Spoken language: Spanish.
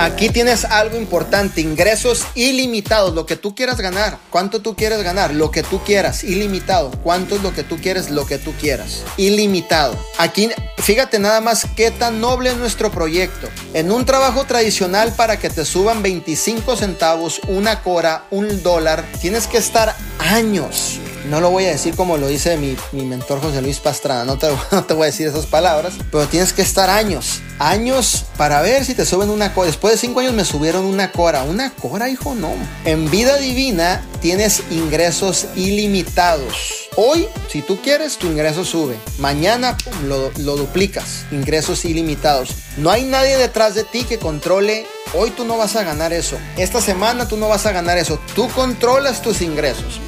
Aquí tienes algo importante, ingresos ilimitados, lo que tú quieras ganar. ¿Cuánto tú quieres ganar? Lo que tú quieras, ilimitado. ¿Cuánto es lo que tú quieres? Lo que tú quieras, ilimitado. Aquí, fíjate nada más qué tan noble es nuestro proyecto. En un trabajo tradicional para que te suban 25 centavos, una cora, un dólar, tienes que estar años no lo voy a decir como lo dice mi, mentor José Luis Pastrana, no te, no te, voy a decir esas palabras, pero tienes que estar años, años para ver si te suben una cora. Después de cinco años me subieron una cora. ¿Una cora, hijo? No. En vida divina tienes ingresos ilimitados. Hoy, si tú quieres, tu ingreso sube. Mañana lo, lo duplicas. Ingresos ilimitados. No hay nadie detrás de ti que controle Hoy tú no vas a ganar eso. Esta semana tú no vas a ganar eso. Tú controlas tus ingresos.